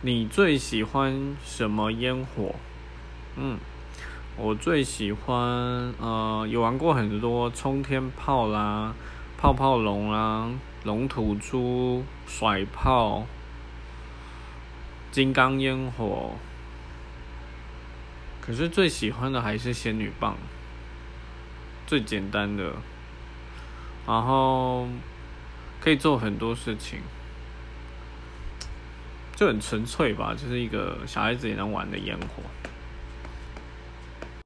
你最喜欢什么烟火？嗯，我最喜欢呃，有玩过很多冲天炮啦、泡泡龙啦、龙吐珠、甩炮、金刚烟火。可是最喜欢的还是仙女棒，最简单的，然后可以做很多事情。就很纯粹吧，就是一个小孩子也能玩的烟火。